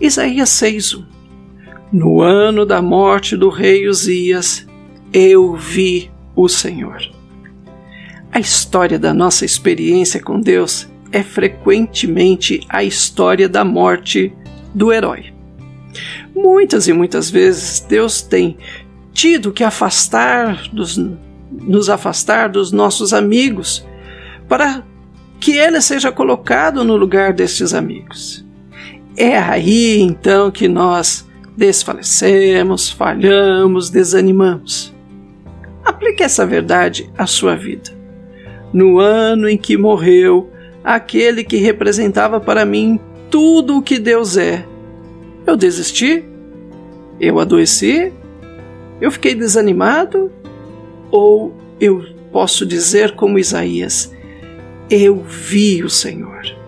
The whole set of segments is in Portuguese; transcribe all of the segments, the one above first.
Isaías 6:1 No ano da morte do rei Uzias, eu vi o Senhor. A história da nossa experiência com Deus é frequentemente a história da morte do herói. Muitas e muitas vezes Deus tem tido que afastar dos, nos afastar dos nossos amigos para que ele seja colocado no lugar destes amigos. É aí então que nós desfalecemos, falhamos, desanimamos. Aplique essa verdade à sua vida. No ano em que morreu aquele que representava para mim tudo o que Deus é, eu desisti? Eu adoeci? Eu fiquei desanimado? Ou eu posso dizer como Isaías: Eu vi o Senhor.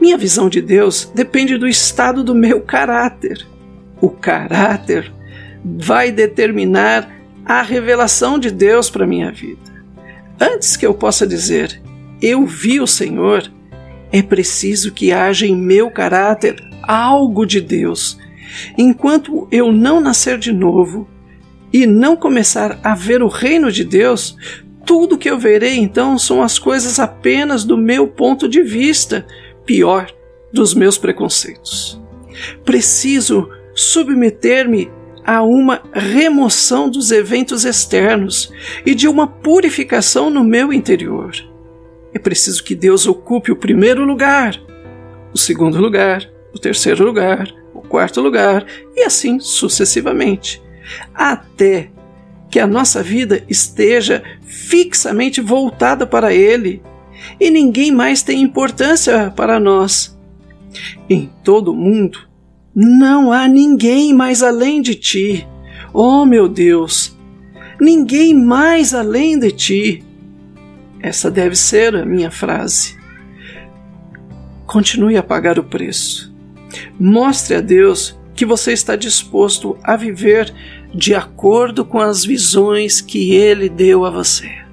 Minha visão de Deus depende do estado do meu caráter. O caráter vai determinar a revelação de Deus para minha vida. Antes que eu possa dizer eu vi o Senhor, é preciso que haja em meu caráter algo de Deus. Enquanto eu não nascer de novo e não começar a ver o reino de Deus, tudo que eu verei então são as coisas apenas do meu ponto de vista, pior, dos meus preconceitos. Preciso submeter-me a uma remoção dos eventos externos e de uma purificação no meu interior. É preciso que Deus ocupe o primeiro lugar, o segundo lugar, o terceiro lugar, o quarto lugar e assim sucessivamente, até que a nossa vida esteja fixamente voltada para Ele e ninguém mais tem importância para nós. Em todo o mundo, não há ninguém mais além de ti. Oh, meu Deus! Ninguém mais além de ti. Essa deve ser a minha frase. Continue a pagar o preço. Mostre a Deus que você está disposto a viver de acordo com as visões que Ele deu a você.